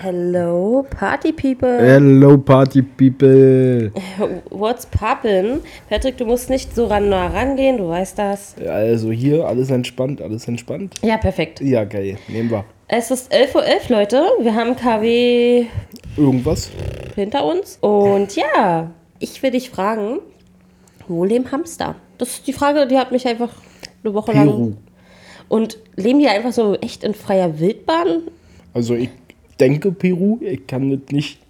Hello, Party People. Hello, Party People. What's poppin'? Patrick, du musst nicht so ran nah rangehen, du weißt das. Also hier, alles entspannt, alles entspannt. Ja, perfekt. Ja, geil, nehmen wir. Es ist 11.11 Uhr, Leute. Wir haben KW Irgendwas? hinter uns. Und ja, ich will dich fragen, wo leben Hamster? Das ist die Frage, die hat mich einfach eine Woche Peru. lang... Und leben die einfach so echt in freier Wildbahn? Also ich denke Peru, ich kann das nicht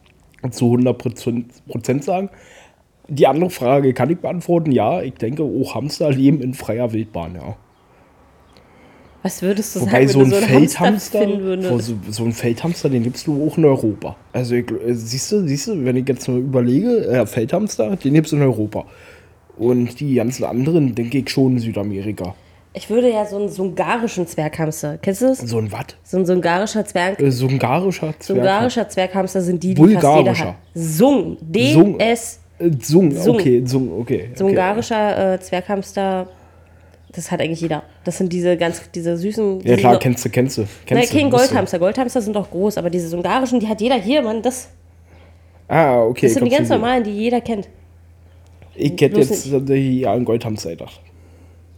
zu 100 Prozent sagen. Die andere Frage kann ich beantworten, ja, ich denke, auch Hamster leben in freier Wildbahn, ja. Was würdest du Wobei sagen, so ein so Feldhamster, so, so ein Feldhamster, den gibst du auch in Europa. Also ich, äh, siehst du, siehst du, wenn ich jetzt mal überlege, äh, Feldhamster, den gibst du in Europa. Und die ganzen anderen, denke ich schon in Südamerika. Ich würde ja so einen sungarischen Zwerghamster. Kennst du das? So ein Watt? So ein sungarischer Zwerg. Äh, Sungarischer Zwerg. Sungarischer Zwerghamster sind die, die fast jeder Bulgarischer. hat. Sung. Sung. D-S. Äh, Sung, Sung. okay, Sung, okay. Sungarischer äh, Zwerghamster. Das hat eigentlich jeder. Das sind diese ganz, diese süßen. Ja die klar, kennst du, kennst du. Nein, Kennst du, kein. Goldhamster. Goldhamster sind doch groß, aber diese sungarischen, die hat jeder hier, Mann. Das, Ah, okay. das sind die ganz normalen, die jeder kennt. Ich hätte bloß jetzt tatsächlich ja, einen Goldhamster gedacht.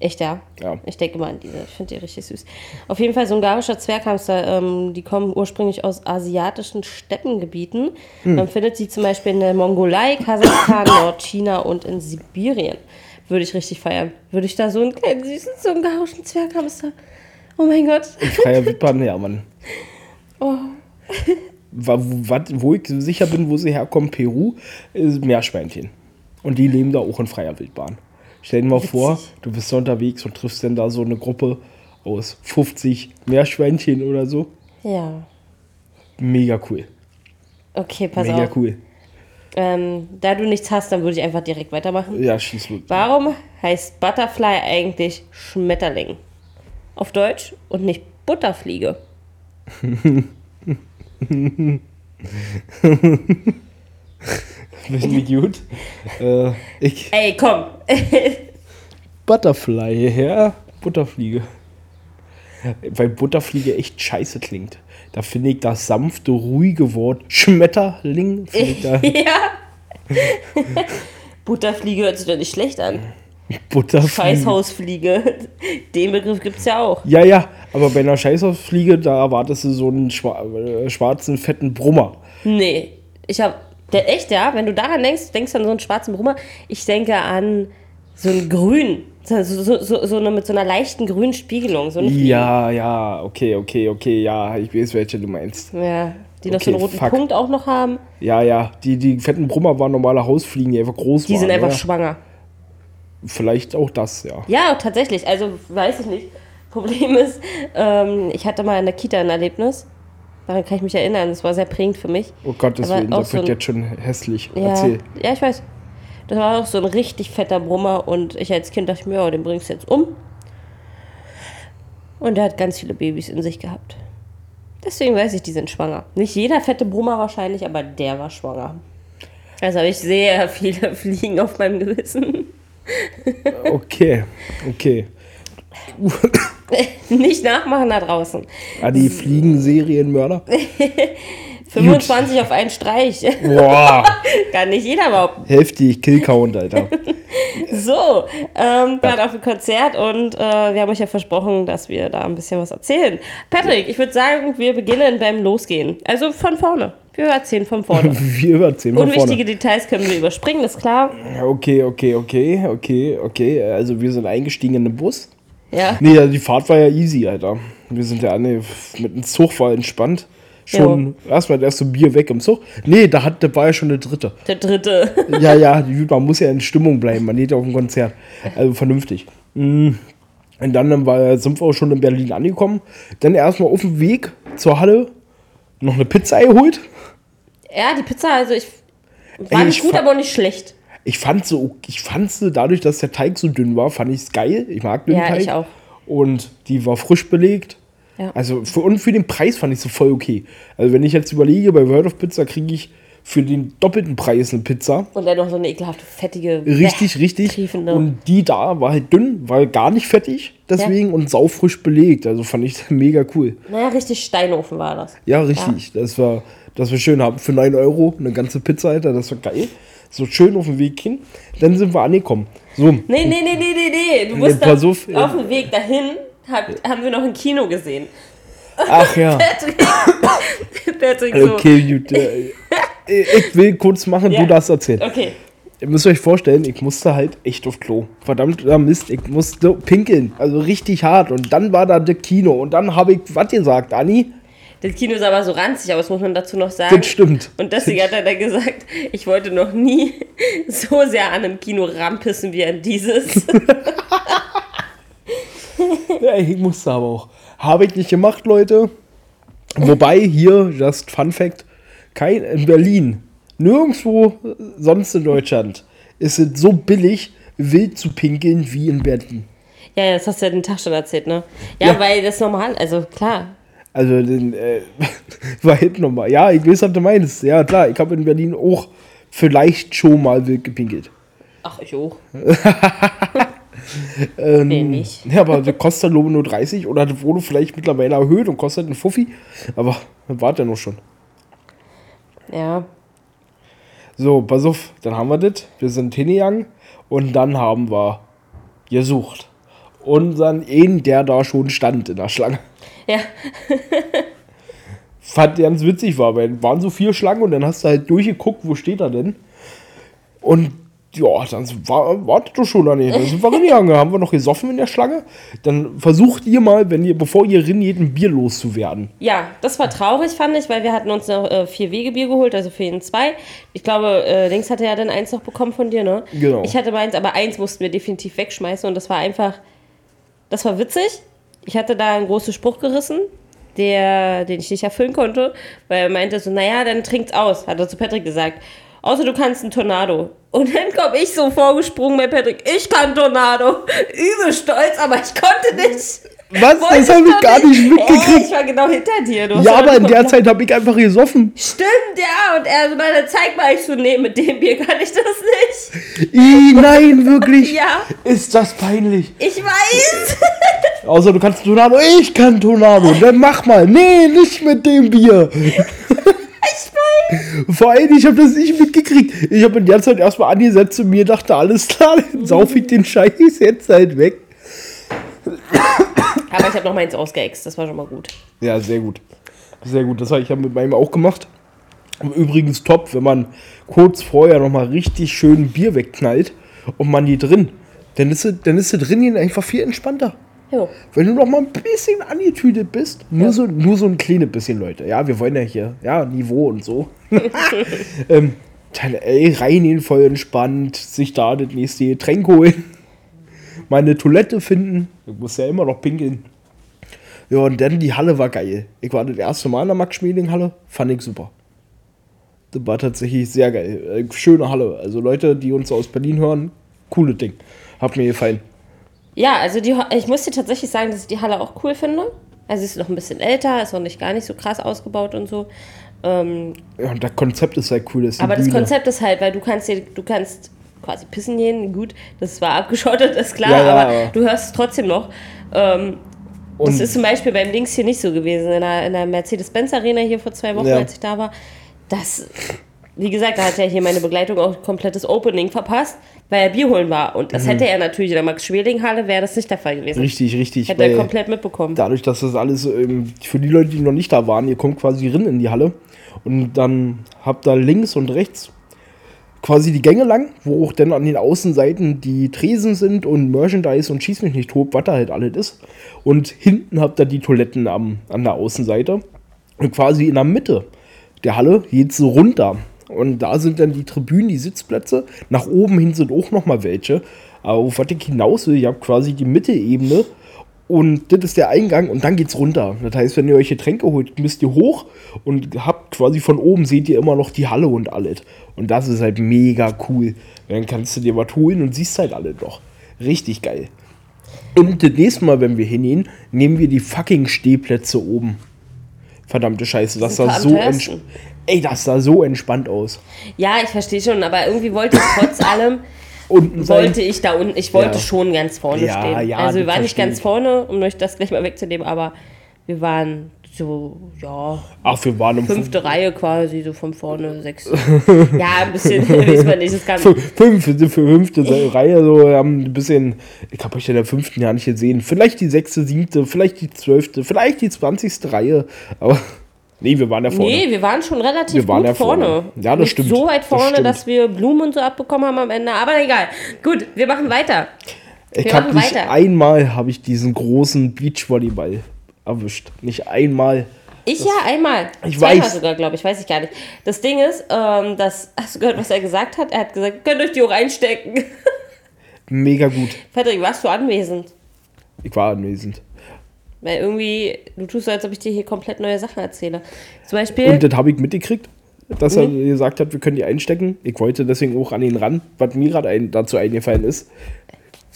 Echt, ja? Ja. Ich denke mal an diese. Ich finde die richtig süß. Auf jeden Fall so ein garischer Zwerghamster. Ähm, die kommen ursprünglich aus asiatischen Steppengebieten. Hm. Man findet sie zum Beispiel in der Mongolei, Kasachstan, Nordchina und in Sibirien. Würde ich richtig feiern. Würde ich da so einen kleinen süßen, so einen garischen Zwerghamster. Oh mein Gott. Freier Wildbahn, ja, Mann. Oh. Wo ich sicher bin, wo sie herkommen, Peru, ist Meerschweinchen. Und die leben da auch in freier Wildbahn. Stell dir mal vor, du bist unterwegs und triffst dann da so eine Gruppe aus 50 Meerschweinchen oder so. Ja. Mega cool. Okay, pass Mega auf. cool. Ähm, da du nichts hast, dann würde ich einfach direkt weitermachen. Ja, schieß los. Warum heißt Butterfly eigentlich Schmetterling? Auf Deutsch und nicht Butterfliege. Finde ich gut. äh, ich, Ey, komm. Butterfly, ja, Butterfliege. Weil Butterfliege echt scheiße klingt. Da finde ich das sanfte, ruhige Wort Schmetterling. Ja. Butterfliege hört sich doch nicht schlecht an. Butterfliege. Scheißhausfliege. Den Begriff gibt's ja auch. Ja, ja, aber bei einer Scheißhausfliege, da erwartest du so einen äh, schwarzen, fetten Brummer. Nee. Ich hab. Der, echt, ja? Wenn du daran denkst, denkst du an so einen schwarzen Brummer. Ich denke an so ein Grün. So, so, so, so eine mit so einer leichten grünen Spiegelung. So. Ja, ja, okay, okay, okay, ja, ich weiß, welche du meinst. Ja. Die noch so einen Okay, roten fuck. Punkt auch noch haben. Ja, ja, die, die fetten Brummer waren normale Hausfliegen, die einfach groß Die waren. sind einfach ja. schwanger. Vielleicht auch das, ja. Ja, tatsächlich. Also weiß ich nicht. Problem ist, ähm, ich hatte mal in der Kita ein Erlebnis. Daran kann ich mich erinnern. Das war sehr prägend für mich. Oh auch das so wird ein- jetzt schon hässlich. Ja, Erzähl. ja, ich weiß. Das war auch so ein richtig fetter Brummer und ich als Kind dachte mir, ja, den bringst du jetzt um. Und der hat ganz viele Babys in sich gehabt. Deswegen weiß ich, die sind schwanger. Nicht jeder fette Brummer wahrscheinlich, aber der war schwanger. Also habe ich sehr viele Fliegen auf meinem Gewissen. Okay, okay. Nicht nachmachen da draußen. Ah, die Fliegen-Serienmörder. 25 auf einen Streich. Boah, Kann nicht jeder behaupten. heftig, Killcount, Alter. So, ähm, wir waren auf dem Konzert und äh, wir haben euch ja versprochen, dass wir da ein bisschen was erzählen. Patrick, ich würde sagen, wir beginnen beim Losgehen. Also von vorne. Wir erzählen von vorne. Wir überziehen mal Unwichtige vorne. Details können wir überspringen, ist klar. Okay, okay, okay, okay, okay. Also wir sind eingestiegen in den Bus. Ja. Nee, also die Fahrt war ja easy, Alter. Wir sind ja nee, mit dem Zug war entspannt. Schon erstmal das erste Bier weg im Zug. Nee, da, hat, da war ja schon der dritte. Der dritte. Ja, ja, man muss ja in Stimmung bleiben. Man geht ja auf ein Konzert. Also vernünftig. Mm. Und dann war, sind wir auch schon in Berlin angekommen. Dann erstmal auf dem Weg zur Halle noch eine Pizza geholt. Ja, die Pizza, also ich. War Ey, nicht ich gut, aber auch nicht schlecht. Ich fand so, ich fand sie dadurch, dass der Teig so dünn war, fand ich es geil. Ich mag dünnen Ja, Teig. ich auch. Und die war frisch belegt. Ja. Also für, und für den Preis fand ich sie voll okay. Also wenn ich jetzt überlege, bei World of Pizza kriege ich für den doppelten Preis eine Pizza. Und dann noch so eine ekelhafte, fettige. Richtig, bäh, richtig. triefende. Und die da war halt dünn, war gar nicht fettig, deswegen und saufrisch belegt. Also fand ich mega cool. Naja, richtig Steinofen war das. Ja, richtig. Das war, das war schön. Haben für 9 Euro eine ganze Pizza, Alter. Das war geil. So schön auf dem Weg hin. Dann sind wir angekommen. So, Nee, nee, nee, nee, nee, nee. Du musst pass da, auf, auf dem Weg dahin hab, haben wir noch ein Kino gesehen. ach ja. Patrick, Patrick so. Okay, gut. Ich will kurz machen, Ja. du darfst erzählen. Okay. Ihr müsst euch vorstellen, ich musste halt echt auf Klo. Verdammt, da Mist, ich musste pinkeln. Also richtig hart. Und dann war da das Kino. Und dann habe ich, was gesagt, Anni? Das Kino ist aber so ranzig aus, muss man dazu noch sagen. Das stimmt. Und deswegen hat er dann gesagt, ich wollte noch nie so sehr an einem Kino rampissen wie an dieses. Ja, ich musste aber auch. Habe ich nicht gemacht, Leute. Wobei hier, just Fun Fact, kein, in Berlin, nirgendwo sonst in Deutschland ist es so billig, wild zu pinkeln wie in Berlin. ja, ja, das hast du ja den Tag schon erzählt, ne? Ja, Ja. weil das normal, also klar. Also, den, äh, war halt nochmal. Ja, ich weiß, was du meinst. Ja, klar, ich habe in Berlin auch vielleicht schon mal wild gepinkelt. Ach, ich auch. Ähm, Nee, nicht. Ja, aber das kostet nur nur 30 oder das wurde vielleicht mittlerweile erhöht und kostet einen Fuffi. Aber war ja noch schon. Ja. So, pass auf, dann haben wir das. Wir sind hingegangen und dann haben wir gesucht. Unseren einen, der da schon stand in der Schlange. Ja. Fand ganz witzig war, weil waren so vier Schlangen und dann hast du halt durchgeguckt, wo steht er denn. Und ja, dann war, wartet doch schon daneben. Dann sind wir reingegangen, haben wir noch gesoffen in der Schlange. Dann versucht ihr mal, wenn ihr, bevor ihr rinnt, ein Bier loszuwerden. Ja, das war traurig, fand ich, weil wir hatten uns noch äh, vier Wegebier geholt, also für jeden zwei. Ich glaube, äh, Links hatte ja dann eins noch bekommen von dir, ne? Genau. Ich hatte meins, aber eins mussten wir definitiv wegschmeißen und das war einfach, das war witzig. Ich hatte da einen großen Spruch gerissen, der, den ich nicht erfüllen konnte, weil er meinte so, naja, dann trinkt's aus, hat er zu Patrick gesagt. Außer du kannst einen Tornado. Und dann komme ich so vorgesprungen bei Patrick, ich kann Tornado. Übel stolz, aber ich konnte nicht. Was? Wolltest das habe ich gar nicht mitgekriegt. ich war genau hinter dir. Du hast Ja, aber in der Zeit habe ich einfach gesoffen. Stimmt, ja. Und er so, na, dann zeig mal. Ich so, nee, mit dem Bier kann ich das nicht. Ih, nein, wirklich. Ja, Ist das peinlich. ich weiß. Außer du kannst Tornado. Ich kann Tornado. Dann mach mal. Nee, nicht mit dem Bier. Ich weiß. Vor allem, ich habe das nicht mitgekriegt. Ich habe in der Zeit erstmal angesetzt und mir dachte, alles klar, dann sauf ich den Scheiß jetzt halt weg. Aber ich habe noch meins ausgeext. Das war schon mal gut. Ja, sehr gut. Sehr gut. Das habe ich ja mit meinem auch gemacht. Übrigens top, wenn man kurz vorher nochmal richtig schön Bier wegknallt und man die drin. Dann ist es, dann ist es drin einfach viel entspannter. Jo. Wenn du noch mal ein bisschen angetütet bist, nur, so, nur so ein kleines bisschen, Leute. Ja, wir wollen ja hier, ja, Niveau und so. ähm, dann, ey, reingehen, voll entspannt, sich da das nächste Getränk holen, meine Toilette finden. Ich muss ja immer noch pinkeln. Ja, und dann die Halle war geil. Ich war das erste Mal in der Max-Schmeling-Halle, fand ich super. Das war tatsächlich sehr geil. Äh, Schöne Halle. Also Leute, die uns aus Berlin hören, cooles Ding. Hat mir gefallen. Ja, also die, ich muss dir tatsächlich sagen, dass ich die Halle auch cool finde. Also sie ist noch ein bisschen älter, ist noch nicht gar nicht so krass ausgebaut und so. Ähm, Ja, und das Konzept ist halt cool. Das aber das. Konzept ist halt, weil du kannst dir, du kannst quasi pissen gehen, gut, das war abgeschottet, ist klar, Ja, ja, aber aber- du hörst es trotzdem noch. Ähm, das ist zum Beispiel beim Links hier nicht so gewesen. In der, in der Mercedes-Benz-Arena hier vor zwei Wochen, Ja. als ich da war. Das, wie gesagt, da hat ja hier meine Begleitung auch komplettes Opening verpasst, weil er Bier holen war. Und das hätte er natürlich in der Max-Schweling-Halle, wäre das nicht der Fall gewesen. Mhm. Richtig, richtig. Hätte er komplett mitbekommen. dadurch, dass das alles, ähm, für die Leute, die noch nicht da waren, ihr kommt quasi rein in die Halle und dann habt ihr links und rechts quasi die Gänge lang, wo auch dann an den Außenseiten die Tresen sind und Merchandise und schieß mich nicht tot, was da halt alles ist. Und hinten habt ihr die Toiletten am, an der Außenseite. Und quasi in der Mitte der Halle geht so runter. Und da sind dann die Tribünen, die Sitzplätze. Nach oben hin sind auch noch mal welche. Aber auf was ich hinaus will, ihr habt quasi die Mittelebene und das ist der Eingang und dann geht's runter. Das heißt, wenn ihr euch Getränke holt, müsst ihr hoch und habt quasi von oben seht ihr immer noch die Halle und alles. Und das ist halt mega cool. Dann kannst du dir was holen und siehst halt alle doch. Richtig geil. Und das nächste Mal, wenn wir hingehen, nehmen wir die fucking Stehplätze oben. Verdammte Scheiße, das am so entspannt. Ey, das sah so entspannt aus. Ja, ich verstehe schon, aber irgendwie wollte ich trotz allem, Unten sein. wollte ich da unten, ich wollte Ja. schon ganz vorne Ja, stehen. ja, also wir waren nicht ganz vorne, um euch das gleich mal wegzunehmen, aber wir waren so, ja, Ach, wir waren um fünfte Reihe quasi, so von vorne, sechs. ja, ein bisschen, weiß man nicht, das kann. Fünf, für fünfte Reihe, so wir haben ein bisschen, ich habe euch in der fünften Jahr nicht gesehen. Vielleicht die sechste, siebte, vielleicht die zwölfte, vielleicht die zwanzigste Reihe. Aber nee, wir waren ja vorne. Nee, wir waren schon relativ Wir waren gut ja vorne. vorne. Ja, das Nicht stimmt. So weit Das vorne, stimmt. dass wir Blumen und so abbekommen haben am Ende. Aber egal. Gut, wir machen weiter. ich wir habe machen nicht weiter. einmal habe ich diesen großen Beachvolleyball erwischt. Nicht einmal. Ich ja einmal. Ich Zweimal weiß. sogar, glaube ich. Weiß ich gar nicht. Das Ding ist, ähm, das, hast du gehört, was er gesagt hat? Er hat gesagt, könnt euch die auch einstecken. Mega gut. Patrick, warst du anwesend? Ich war anwesend. Weil irgendwie, du tust so, als ob ich dir hier komplett neue Sachen erzähle. Zum Beispiel, Und das habe ich mitgekriegt, dass er Mhm. gesagt hat, wir können die einstecken. Ich wollte deswegen auch an ihn ran, was mir gerade ein, dazu eingefallen ist.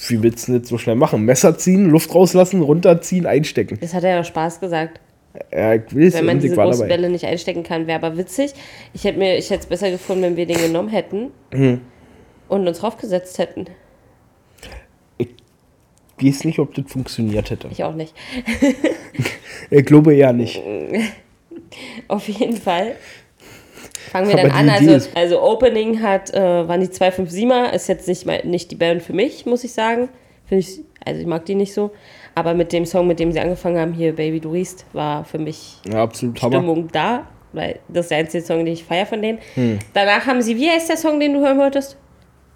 Wie willst du das so schnell machen? Messer ziehen, Luft rauslassen, runterziehen, einstecken. das hat er ja Spaß gesagt. Ja, ich will Wenn man diese großen dabei. Bälle nicht einstecken kann, wäre aber witzig. Ich hätte mir, ich hätte es besser gefunden, wenn wir den genommen hätten Mhm. und uns draufgesetzt hätten. Ich weiß nicht, ob das funktioniert hätte. Ich auch nicht. Ich glaube eher nicht. Auf jeden Fall. Fangen wir dann an. Also, also Opening hat, äh, waren die 257er, ist jetzt nicht, mal, nicht die Band für mich, muss ich sagen. Finde ich, also ich mag die nicht so. Aber mit dem Song, mit dem sie angefangen haben, hier Baby Du riechst, war für mich Ja, absolut Hammer. Stimmung da. Weil das ist der einzige Song, den ich feiere von denen. Hm. Danach haben sie, wie heißt der Song, den du hören wolltest?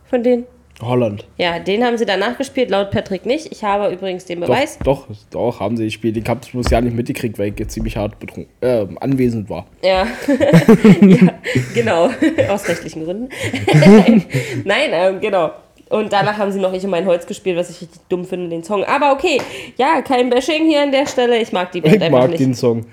Von denen? Holland. Ja, den haben sie danach gespielt, laut Patrick nicht. Ich habe übrigens den Beweis. Doch, doch, doch, haben sie gespielt. Ich habe es bloß ja nicht mitgekriegt, weil ich jetzt ziemlich hart betrunken, äh, anwesend war. Ja. ja, genau. Aus rechtlichen Gründen. Nein, ähm, genau. Und danach haben sie noch Ich und mein Holz gespielt, was ich richtig dumm finde, den Song. Aber okay, ja, kein Bashing hier an der Stelle. Ich mag die Band Ich einfach mag nicht. den Song.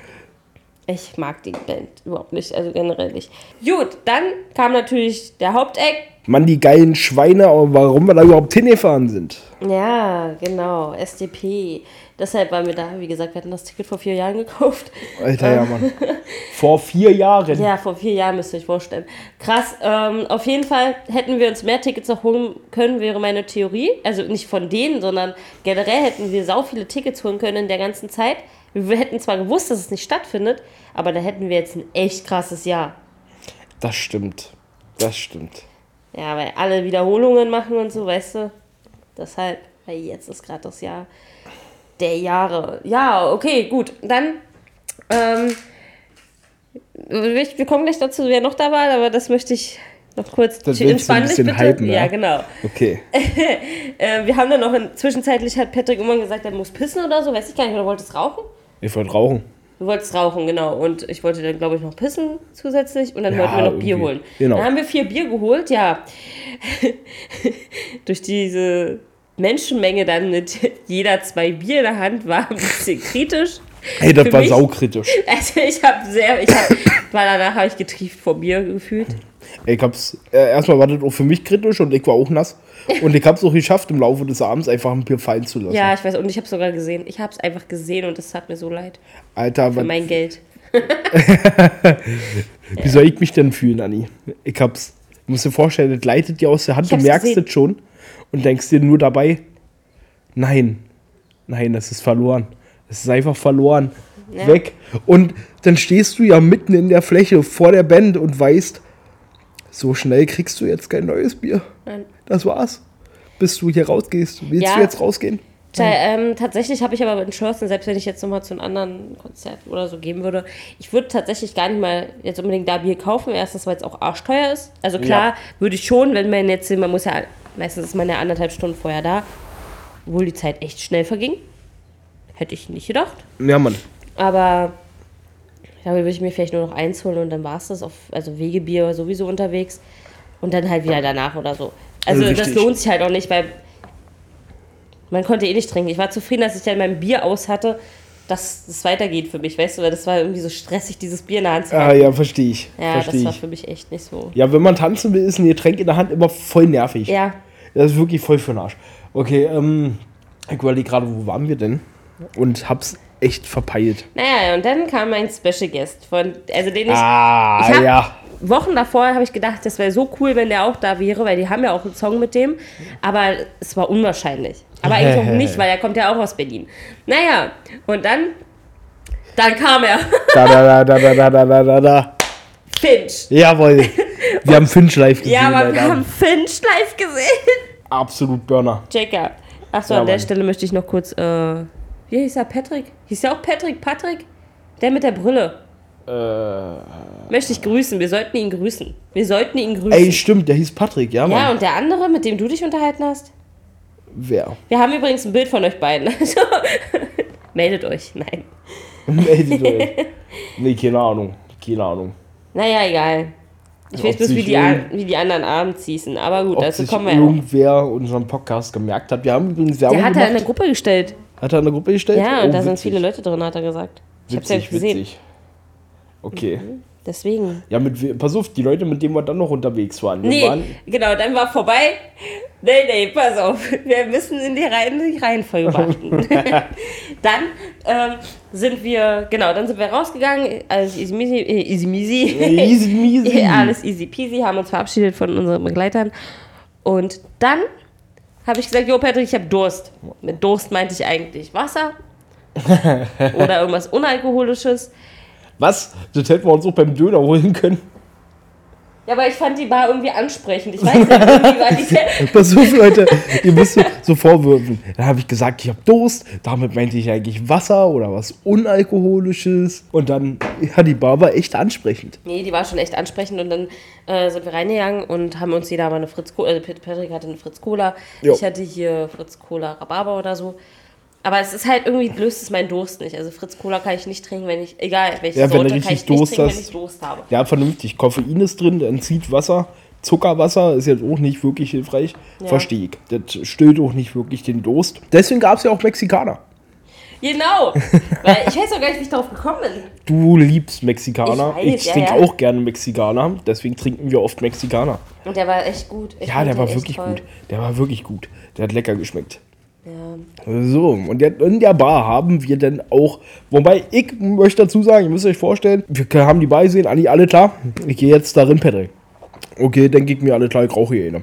Ich mag die Band überhaupt nicht, also generell nicht. Gut, dann kam natürlich der Haupteck. Mann, die geilen Schweine, aber warum wir da überhaupt hingefahren sind. Ja, genau, SDP. Deshalb waren wir da, wie gesagt, wir hatten das Ticket vor vier Jahren gekauft. Alter, ja, Mann. Vor vier Jahren. Ja, vor vier Jahren müsst ihr euch vorstellen. Krass, ähm, auf jeden Fall hätten wir uns mehr Tickets noch holen können, wäre meine Theorie. Also nicht von denen, sondern generell hätten wir sau viele Tickets holen können in der ganzen Zeit. Wir hätten zwar gewusst, dass es nicht stattfindet, aber da hätten wir jetzt ein echt krasses Jahr. Das stimmt. Das stimmt. Ja, weil alle Wiederholungen machen und so, weißt du. Deshalb, weil jetzt ist gerade das Jahr der Jahre. Ja, okay, gut. Dann, ähm, wir kommen gleich dazu, wer noch da war, aber das möchte ich noch kurz Das entspann dich bisschen bitte. hypen, ja, ja? genau. Okay. Äh, wir haben dann noch in, zwischenzeitlich hat Patrick irgendwann gesagt, er muss pissen oder so, weiß ich gar nicht, oder wolltest rauchen? Ich wollte rauchen. Du wolltest rauchen, genau. Und ich wollte dann, glaube ich, noch pissen zusätzlich. Und dann Ja, wollten wir noch Bier holen. Genau. Dann haben wir vier Bier geholt, ja. Durch diese Menschenmenge dann mit jeder zwei Bier in der Hand war ein bisschen kritisch. Ey, das Für war mich- saukritisch. Also ich habe sehr, ich hab, weil danach habe ich getrieft vor Bier gefühlt. Ich hab's, äh, erstmal war das auch für mich kritisch und ich war auch nass. Und ich hab's auch geschafft, im Laufe des Abends einfach ein Bier fallen zu lassen. Ja, ich weiß, und ich habe sogar gesehen. Ich habe es einfach gesehen und es tat mir so leid. Alter, Für mein Geld. wie soll ich mich denn fühlen, Anni? Ich hab's, du musst dir vorstellen, das leitet dir aus der Hand, Ich du hab's merkst gesehen. das schon und denkst dir nur dabei, nein, nein, das ist verloren. Es ist einfach verloren. Ja. Weg. Und dann stehst du ja mitten in der Fläche vor der Band und weißt, so schnell kriegst du jetzt kein neues Bier. Nein. Das war's. Bis du hier rausgehst. Willst Ja. du jetzt rausgehen? Tja, ähm, tatsächlich habe ich aber entschlossen, selbst wenn ich jetzt nochmal zu einem anderen Konzert oder so gehen würde, ich würde tatsächlich gar nicht mal jetzt unbedingt da Bier kaufen. Erstens, weil es auch arschteuer ist. Also klar, Ja. würde ich schon, wenn man jetzt, man muss ja, meistens ist man ja anderthalb Stunden vorher da, obwohl die Zeit echt schnell verging. Hätte ich nicht gedacht. Ja, Mann. Aber da würde ich mir vielleicht nur noch eins holen und dann war es das auf, also Wegebier sowieso unterwegs und dann halt wieder danach oder so. Also Also das lohnt sich halt auch nicht, weil man konnte eh nicht trinken. Ich war zufrieden, dass ich dann mein Bier aus hatte, dass es weitergeht für mich, weißt du, weil das war irgendwie so stressig, dieses Bier in der Hand zu Ah, haben. ja, verstehe ich. Ja, verstehe das war ich. für mich echt nicht so. Ja, wenn man tanzen will, ist ein Getränk in der Hand immer voll nervig. Ja, Das ist wirklich voll für den Arsch. Okay, ähm, ich überlege gerade, wo waren wir denn? Und hab's echt verpeilt. Naja, und dann kam mein Special Guest, von, also den ich, Ah, ich hab- ja. Wochen davor habe ich gedacht, das wäre so cool, wenn der auch da wäre, weil die haben ja auch einen Song mit dem. Aber es war unwahrscheinlich. Aber eigentlich auch nicht, weil er kommt ja auch aus Berlin. Naja, und dann, dann kam er. Da, da, da, da, da, da, da, da, da. Finch. Jawohl. Wir haben Finch live gesehen. Ja, aber wir haben Finch live gesehen. Absolut Burner. Jacob. Achso, Ja, an der Mann. Stelle möchte ich noch kurz, äh, wie hieß er? Patrick? Hieß der auch Patrick? Patrick? Der mit der Brille. Äh, Möchte ich grüßen. Wir sollten ihn grüßen. Wir sollten ihn grüßen. ey, stimmt, der hieß Patrick, ja, Mann. ja, und der andere, mit dem du dich unterhalten hast? Wer? Wir haben übrigens ein Bild von euch beiden. Also, meldet euch. Nein. Meldet euch. Nee, keine Ahnung. Keine Ahnung. Naja, egal. Ich Ob weiß bloß, wie die, wie die anderen abends hießen. Aber gut, Ob dazu sich kommen wir ja auch. irgendwer unseren Podcast gemerkt hat. Wir haben übrigens Werbung Der hat er in eine Gruppe gestellt. Hat er in eine Gruppe gestellt? Ja, und Oh, da sind witzig. viele Leute drin, hat er gesagt. Ich hab's ja Witzig, gesehen. witzig. Okay. Deswegen. Ja, mit, pass auf, die Leute, mit denen wir dann noch unterwegs waren. Wir Nee, waren genau, dann war vorbei. Nee, nee, pass auf. Wir müssen in die, Reihen, die Reihenfolge beachten. dann ähm, sind wir, genau, dann sind wir rausgegangen. Alles easy measy. Äh, easy measy. easy measy. Alles easy peasy, haben uns verabschiedet von unseren Begleitern. Und dann habe ich gesagt, jo Patrick, ich habe Durst. Mit Durst meinte ich eigentlich Wasser oder irgendwas Unalkoholisches. Was? Das hätten wir uns auch beim Döner holen können. Ja, aber ich fand die Bar irgendwie ansprechend. Ich weiß nicht, irgendwie war die Pass auf, Leute, ihr müsst so, vorwürfen. Dann habe ich gesagt, ich habe Durst. Damit meinte ich eigentlich Wasser oder was Unalkoholisches. Und dann, ja, die Bar war echt ansprechend. Nee, die war schon echt ansprechend und dann äh, sind wir reingegangen und haben uns jeder mal eine Fritz Cola, also Pat- Patrick hatte eine Fritz Cola, Jo. ich hatte hier Fritz Cola Rhabarber oder so. Aber es ist halt irgendwie, löst es meinen Durst nicht. Also Fritz Cola kann ich nicht trinken, wenn ich, egal welche Ja, Sorte, kann richtig ich nicht Durst trinken, hast. wenn ich Durst habe. Ja, vernünftig. Koffein ist drin, dann zieht Wasser. Zuckerwasser ist jetzt auch nicht wirklich hilfreich. Ja. Verstehe ich. Das stillt auch nicht wirklich den Durst. Deswegen gab es ja auch Mexikaner. Genau, weil ich weiß auch gar nicht, wie ich darauf gekommen bin. Du liebst Mexikaner. Ich Ich, ja, trinke ja. auch gerne Mexikaner. Deswegen trinken wir oft Mexikaner. Und der war echt gut. Ich Ja, der war wirklich toll. gut. Der war wirklich gut. Der hat lecker geschmeckt. Ja. So, und in der Bar haben wir dann auch, wobei ich möchte dazu sagen, ihr müsst euch vorstellen, wir haben die Bar gesehen, Anni, alle klar, ich gehe jetzt darin, Patrick. Okay, dann geht mir alle klar, ich rauche hier eine.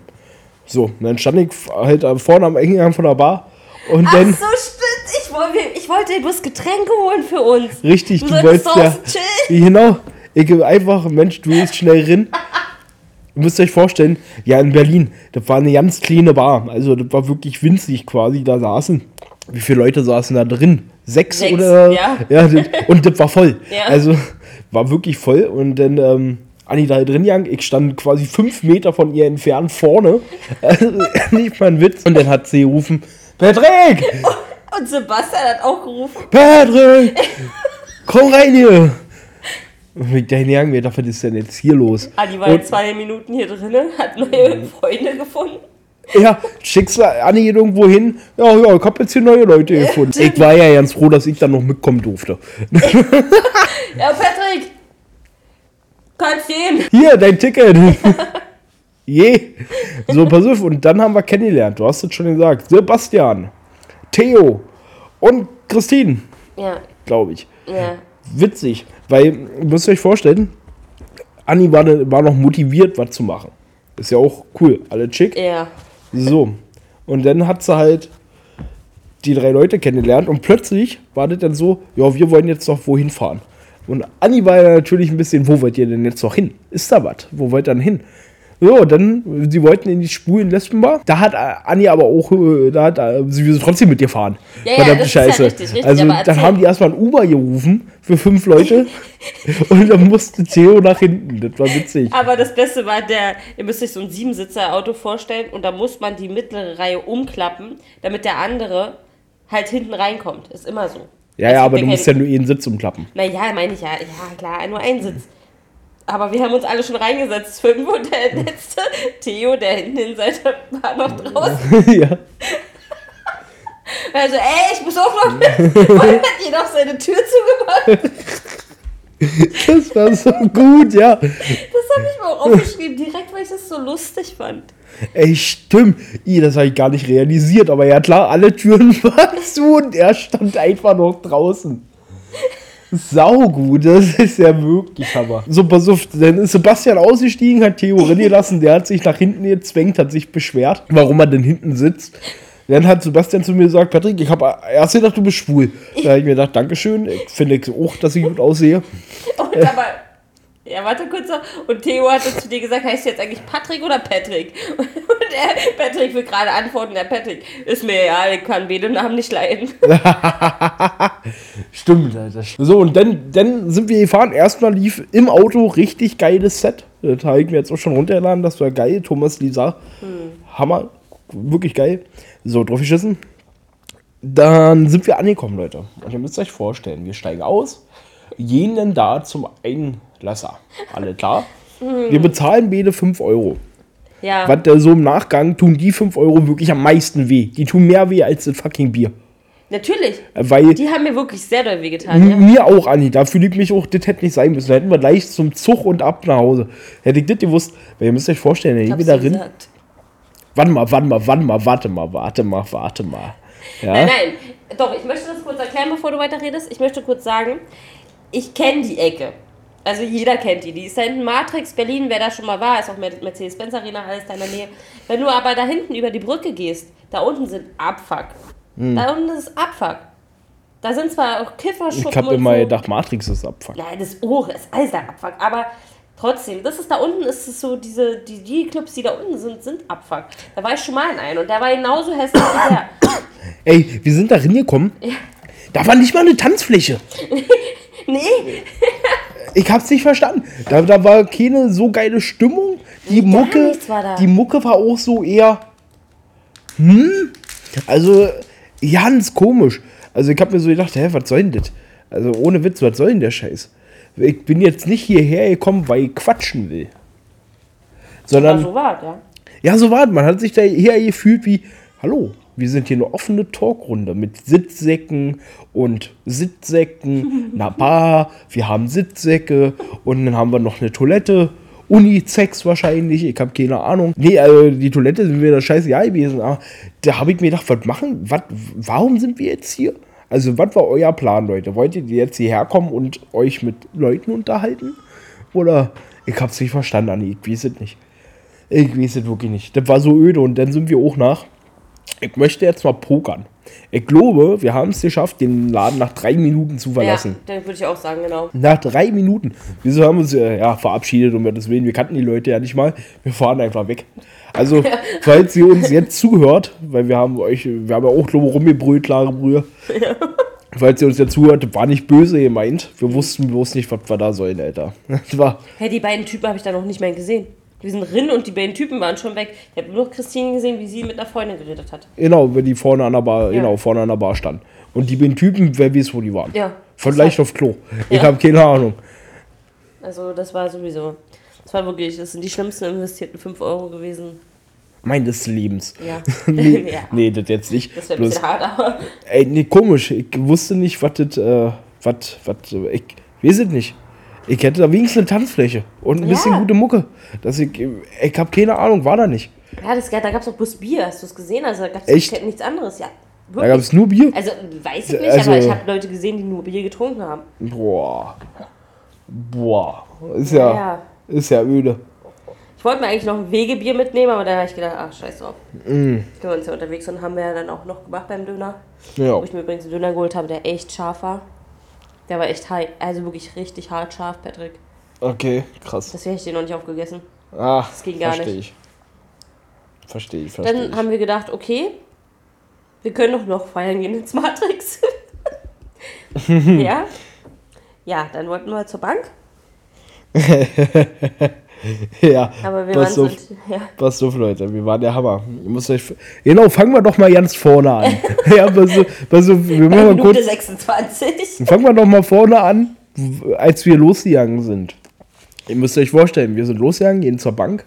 So, und dann stand ich halt vorne am Eingang von der Bar und Ach dann, so, stimmt. Ich wollte, ich wollte bloß Getränke holen für uns. richtig, du du, wolltest ja, chillen. genau, ich einfach, Mensch, du gehst schnell Ihr müsst euch vorstellen, ja, in Berlin, das war eine ganz kleine Bar. Also, das war wirklich winzig quasi. Da saßen, wie viele Leute saßen da drin? Sechs, Sechs, oder? ja. das, und das war voll. Ja. Also, war wirklich voll. Und dann, ähm, Anni da drin gegangen, ich stand quasi fünf Meter von ihr entfernt vorne. Also, nicht mal ein Witz. Und dann hat sie gerufen: Patrick! Und Sebastian hat auch gerufen. Patrick! Komm rein hier! Hingegangen, wer dachte, was ist denn jetzt hier los? Adi war Und- zwei Minuten hier drinnen, hat neue Freunde gefunden. Ja, schickst du Anni irgendwo hin? Ja, ja, ich hab jetzt hier neue Leute gefunden. Ich war ja ganz froh, dass ich dann noch mitkommen durfte. Ja, Patrick! Kannst gehen. Hier, dein Ticket. Je. So, pass auf, und dann haben wir kennengelernt. Du hast es schon gesagt. Sebastian, Theo und Christine, Ja, glaube ich. ja. Witzig, weil, ihr müsst euch vorstellen, Anni war, war noch motiviert, was zu machen. Ist ja auch cool, alle chick. Ja. So. Und dann hat sie halt die drei Leute kennengelernt und plötzlich war das dann so, ja, wir wollen jetzt noch wohin fahren. Und Anni war ja natürlich ein bisschen, wo wollt ihr denn jetzt noch hin? Ist da was? Wo wollt ihr denn hin? So, dann, sie wollten in die Spulen Lesbenbar. Da hat äh, Anni aber auch, äh, da hat äh, sie will trotzdem mit dir fahren. Ja, ja, das ist ja richtig, richtig, Also, dann haben die erstmal ein Uber gerufen für fünf Leute und dann musste Theo nach hinten. Das war witzig. Aber das Beste war der, ihr müsst euch so ein Siebensitzer-Auto vorstellen und da muss man die mittlere Reihe umklappen, damit der andere halt hinten reinkommt. Ist immer so. Ja, Es ja, gibt aber du musst ja nur jeden Sitz umklappen. Naja, meine ich ja. Ja, klar, nur ein Sitz. Aber wir haben uns alle schon reingesetzt, fünf und der letzte, Theo, der hinten in Seite war noch draußen. ja. Also, ey, ich muss auch noch mit. Und hat jeder noch seine Tür zugemacht. Das war so gut, ja. Das habe ich mir auch aufgeschrieben, direkt, weil ich das so lustig fand. Ey, stimmt. Ih, das habe ich gar nicht realisiert. Aber ja, klar, alle Türen waren zu und er stand einfach noch draußen. Saugut, das ist ja wirklich Hammer. So, pass auf, dann ist Sebastian ausgestiegen, hat Theo rennen lassen, der hat sich nach hinten gezwängt, hat sich beschwert, warum er denn hinten sitzt. Dann hat Sebastian zu mir gesagt, Patrick, ich habe erst gedacht, du bist schwul. Da habe ich mir gedacht, Dankeschön, ich finde auch, dass ich gut aussehe. Und aber, ja, warte kurz. Und Theo hatte zu dir gesagt, heißt du jetzt eigentlich Patrick oder Patrick? Und er, Patrick will gerade antworten, der Patrick, ist mir ja, ich kann beide Namen nicht leiden. Stimmt, Alter. So, und dann, dann sind wir gefahren. Erstmal lief im Auto richtig geiles Set. Das habe ich mir jetzt auch schon runtergeladen. Das war geil. Thomas Lisa. Hammer. Wirklich geil. So, drauf geschissen. Dann sind wir angekommen, Leute. Und ihr müsst euch vorstellen, wir steigen aus, gehen dann da zum Einlasser. Alle klar? Wir bezahlen beide 5 Euro. Ja. Was der so im Nachgang tun die 5 Euro wirklich am meisten weh. Die tun mehr weh als das fucking Bier. Natürlich. Weil Die haben mir wirklich sehr doll wehgetan, ja. mir auch, Anni, da fühle ich mich auch, das hätte nicht sein müssen. Da hätten wir gleich zum Zug und ab nach Hause. Hätte ich das gewusst, weil ihr müsst euch vorstellen, ich Hab's bin da dir drin. gesagt. Warte mal, warte mal, warte mal, warte mal, warte mal, warte mal. Ja? Nein, nein. Doch, ich möchte das kurz erklären, bevor du weiterredest. Ich möchte kurz sagen, ich kenne die Ecke. Also jeder kennt die. Die ist da hinten Matrix, Berlin, wer da schon mal war, ist auch Mer- Mercedes-Benz Arena, alles da in der Nähe. Wenn du aber da hinten über die Brücke gehst, da unten sind Abfuck. Hm. Da unten ist Abfuck. Da sind zwar auch Kifferschuppen Ich habe immer so. gedacht, Matrix ist Abfuck. Nein, das Ohr ist alles der Abfuck. Aber trotzdem, das ist da unten, ist es so, diese, die, die Clubs, die da unten sind, sind Abfuck. Da war ich schon mal in einem und der war genauso hässlich wie der. Ey, wir sind da hingekommen. Da war nicht mal eine Tanzfläche. Nee, Ich hab's nicht verstanden. Da, da war keine so geile Stimmung. Die Gar Mucke, die Mucke war auch so eher. Hm? Also, ganz komisch. Also, ich hab mir so gedacht, hä, was soll denn das? Also, ohne Witz, was soll denn der Scheiß? Ich bin jetzt nicht hierher gekommen, weil ich quatschen will. aber Sondern, so war ja. ja, so war. Man hat sich da hier gefühlt wie, hallo, wir sind hier eine offene Talkrunde mit Sitzsäcken und Sitzsäcken, einer Bar, wir haben Sitzsäcke und dann haben wir noch eine Toilette. Unisex wahrscheinlich, ich habe keine Ahnung. Nee, also die Toilette sind mir da scheißegal gewesen. Aber da habe ich mir gedacht, was machen? Was, warum sind wir jetzt hier? Also, was war euer Plan, Leute? Wollt ihr jetzt hierher kommen und euch mit Leuten unterhalten? Oder ich hab's nicht verstanden, Anni, ich weiß es nicht. Ich weiß es wirklich nicht. Das war so öde und dann sind wir auch nach. Ich möchte jetzt mal pokern. Ich glaube, wir haben es geschafft, den Laden nach drei Minuten zu verlassen. Ja, dann würde ich auch sagen, genau. Nach drei Minuten. Wieso haben wir uns äh, ja, verabschiedet, um Gottes Willen? Wir kannten die Leute ja nicht mal. Wir fahren einfach weg. Also, falls ihr uns jetzt zuhört, weil wir haben euch, wir haben ja auch glaube ich, rumgebrüllt, klare Brühe. Falls ihr uns jetzt zuhört, war nicht böse gemeint. Wir wussten bloß nicht, was wir da sollen, Alter. Das war, Hey, die beiden Typen habe ich da noch nicht mehr gesehen. Wir sind drin und die beiden Typen waren schon weg. Ich habe nur noch Christine gesehen, wie sie mit einer Freundin geredet hat. genau, wenn die vorne an der Bar, Ja. genau, vorne an der Bar stand. Und die beiden Typen, wer weiß, wo die waren. Ja. Vielleicht auf Klo. Ich Ja. habe keine Ahnung. Also das war sowieso. Das war wirklich, das sind die schlimmsten investierten 5 Euro gewesen. Meines Lebens. Ja. nee, ja. nee, das jetzt nicht. Das wäre ein bisschen hart, aber. Ey, nee, komisch. Ich wusste nicht, was das, äh, was, was, ich weiß es nicht. Ich hätte da wenigstens eine Tanzfläche und ein Ja. bisschen gute Mucke. Dass ich, ich habe keine Ahnung, war da nicht. Ja, das, da gab es auch bloß Bier. Hast du es gesehen? Also da gab es nichts anderes. Ja. Da Wirklich. gab es nur Bier. also weiß ich nicht, Also- aber ich habe Leute gesehen, die nur Bier getrunken haben. Boah. Boah. Ist ja, Ja. ist ja öde. Ich wollte mir eigentlich noch ein Wegebier mitnehmen, aber da habe ich gedacht, ach scheiß drauf. Mm. Können wir uns ja unterwegs und haben wir ja dann auch noch gemacht beim Döner. Ja. Wo ich mir übrigens einen Döner geholt habe, der echt scharf war. Der war echt high, also wirklich richtig hart scharf, Patrick. Okay, krass. Das hätte ich dir noch nicht aufgegessen. Ach, Das ging gar verstehe nicht. ich. Verstehe ich, verstehe Dann ich. haben wir gedacht, okay, wir können doch noch feiern gehen ins Matrix. ja. Ja, dann wollten wir zur Bank, ja, aber wir pass waren auf, so, ja, pass auf, Leute. Wir waren der Hammer. Ihr müsst euch, genau, fangen wir doch mal ganz vorne an. ja, pass auf, pass auf, wir machen mal Minute kurz. 26. Fangen wir doch mal vorne an, als wir losgegangen sind. Ihr müsst euch vorstellen, wir sind losgegangen, gehen zur Bank,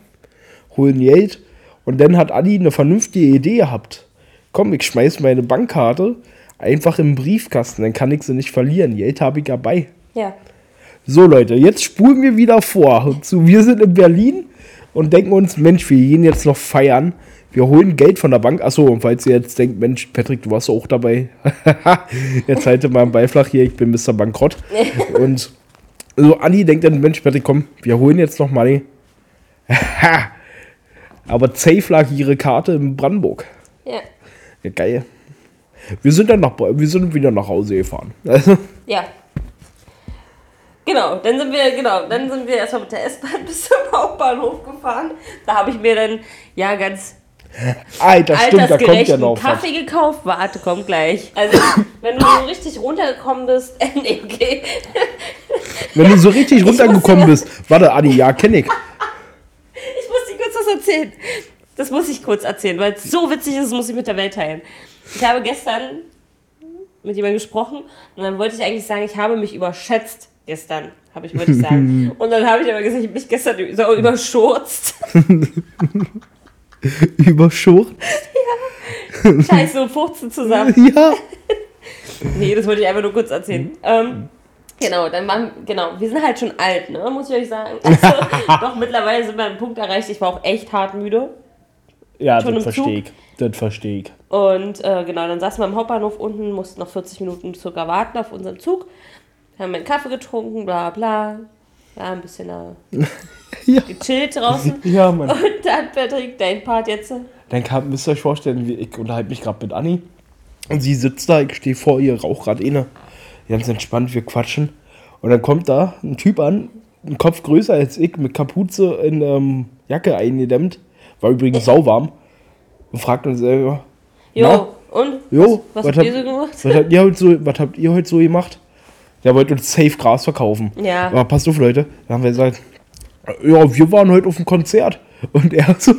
holen Geld und dann hat Adi eine vernünftige Idee gehabt. Komm, ich schmeiß meine Bankkarte einfach im Briefkasten, dann kann ich sie nicht verlieren. Geld habe ich dabei. Ja. So Leute, jetzt spulen wir wieder vor. Zu, wir sind in Berlin und denken uns, Mensch, wir gehen jetzt noch feiern. wir holen Geld von der Bank. Achso, und falls ihr jetzt denkt, Mensch, Patrick, du warst auch dabei. jetzt halte mal einen Beiflach hier, ich bin Mr. Bankrott. und so, Anni denkt dann, Mensch, Patrick, komm, wir holen jetzt noch Money. Aber safe lag ihre Karte in Brandenburg. Ja. Ja, geil. Wir sind dann nach, wir sind wieder nach Hause gefahren. Ja. Genau, dann sind wir, genau, dann sind wir erstmal mit der S-Bahn bis zum Hauptbahnhof gefahren. Da habe ich mir dann ja ganz Alter, stimmt, da kommt ja noch was. Kaffee gekauft. Warte, kommt gleich. Also, wenn du so richtig runtergekommen bist, nee, okay. Wenn du so richtig runtergekommen bist. Warte, Anni, ja, kenn ich. Ich muss dir kurz was erzählen. Das muss ich kurz erzählen, weil es so witzig ist, das muss ich mit der Welt teilen. Ich habe gestern mit jemandem gesprochen und dann wollte ich eigentlich sagen, ich habe mich überschätzt gestern, habe ich wollte ich sagen. Und dann habe ich aber gesagt, ich habe mich gestern so überschurzt. Überschurrt. Scheiße und Furzen zusammen. Ja. Nee, das wollte ich einfach nur kurz erzählen. Ähm, genau, dann waren, genau, wir sind halt schon alt, ne, muss ich euch sagen. Also, doch, mittlerweile sind wir an einem Punkt erreicht, ich war auch echt hart müde. Ja, Schon das im verstehe ich. Das verstehe ich. Und äh, genau, dann saßen wir am Hauptbahnhof unten, mussten noch 40 Minuten circa warten auf unseren Zug. Haben einen Kaffee getrunken, bla bla. Ja, ein bisschen äh, Ja. gechillt draußen. Ja, Mann. Und dann, Patrick, dein Part jetzt. Dann kam, müsst ihr euch vorstellen, ich unterhalte mich gerade mit Anni. Und sie sitzt da, ich stehe vor ihr, rauch gerade inne. Ganz entspannt, wir quatschen. Und dann kommt da ein Typ an, ein Kopf größer als ich, mit Kapuze in ähm, Jacke eingedämmt. War übrigens sauwarm. Und fragt uns selber, Jo, Na? und? Jo, was, was was habt ihr so gemacht? was habt ihr heute so, was habt ihr heute so gemacht? Der wollte uns safe Gras verkaufen. Ja. Aber passt auf, Leute. Dann haben wir gesagt, ja, wir waren heute auf einem Konzert. Und er so,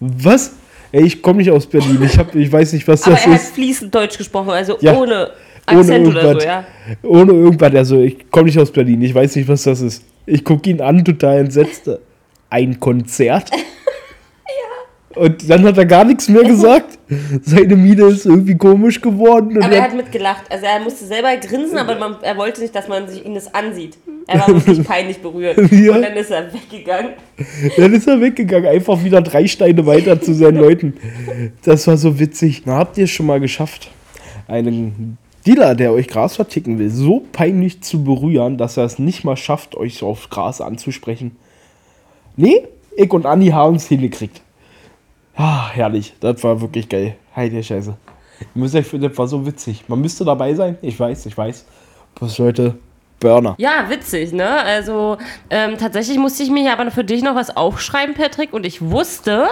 was? Ey, ich komme nicht aus Berlin. Ich, hab, ich weiß nicht, was Aber das er hat ist. fließend Deutsch gesprochen, also Ja, ohne Ohne Akzent oder irgendwas. so, ja. Ohne irgendwas. Also, ich komme nicht aus Berlin. Ich weiß nicht, was das ist. Ich gucke ihn an, total entsetzt. Ein Konzert? Und dann hat er gar nichts mehr gesagt. Seine Miene ist irgendwie komisch geworden. Und Aber er hat- mitgelacht. Also er musste selber grinsen, aber man, er wollte nicht, dass man sich ihn das ansieht. Er war wirklich peinlich berührt. Ja. Und dann ist er weggegangen. Dann ist er weggegangen, einfach wieder drei Steine weiter zu seinen Leuten. Das war so witzig. Na, habt ihr es schon mal geschafft, einen Dealer, der euch Gras verticken will, so peinlich zu berühren, dass er es nicht mal schafft, euch so aufs Gras anzusprechen? Nee, ich und Andi haben es hingekriegt. Ah, herrlich. Das war wirklich geil. Heide Scheiße. Ihr müsst euch für das war so witzig. Man müsste dabei sein. Ich weiß, ich weiß. Was Leute, Burner. Ja, witzig, ne? Also ähm, tatsächlich musste ich mir aber für dich noch was aufschreiben, Patrick. Und ich wusste,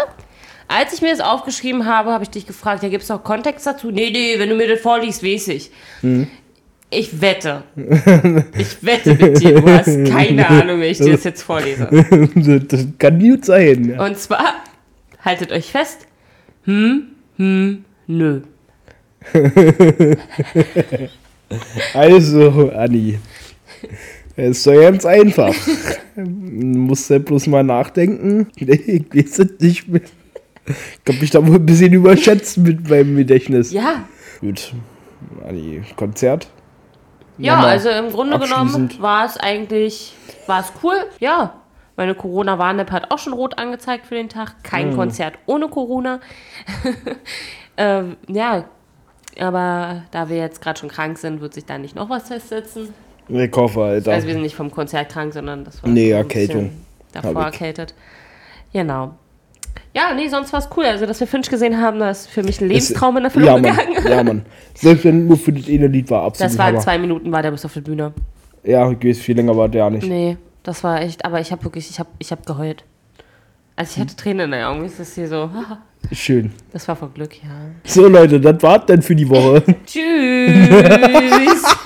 als ich mir das aufgeschrieben habe, habe ich dich gefragt, ja, gibt es noch Kontext dazu? Nee, nee, wenn du mir das vorliest, weiß ich. Ich wette. Ich wette mit dir, du hast keine Ahnung, wie ich dir das jetzt vorlese. das, das kann gut sein. Ja. Und zwar, haltet euch fest, hm, hm, nö. Also, Anni. Es ist doch ganz einfach. Musst ja bloß mal nachdenken. Ich weiß es nicht mehr. Ich hab mich da wohl ein bisschen überschätzt mit meinem Gedächtnis. Ja, Gut. Anni, Konzert. Ja, also im Grunde genommen war es eigentlich, war es cool, ja. Meine Corona-Warn-App hat auch schon rot angezeigt für den Tag. Kein Mhm. Konzert ohne Corona. ähm, ja, aber da wir jetzt gerade schon krank sind, wird sich da nicht noch was festsetzen. Ich hoffe, Alter. Also wir sind nicht vom Konzert krank, sondern das war Nee, Erkältung. Davor erkältet. Genau. Ja, nee, sonst war es cool. Also, dass wir Finch gesehen haben, das ist für mich ein Lebenstraum in Erfüllung ja, Mann. gegangen. Ja, Mann. Selbst wenn nur für das eine Lied war, absolut Das war in Hammer. zwei Minuten, war der bis auf der Bühne. Ja, viel länger war der nicht. Nee, das war echt, aber ich habe wirklich, ich habe ich hab geheult. Also ich hatte Tränen in den Augen, ist das hier so, Schön. das war vor Glück, ja. So, Leute, das war's dann für die Woche. Tschüss!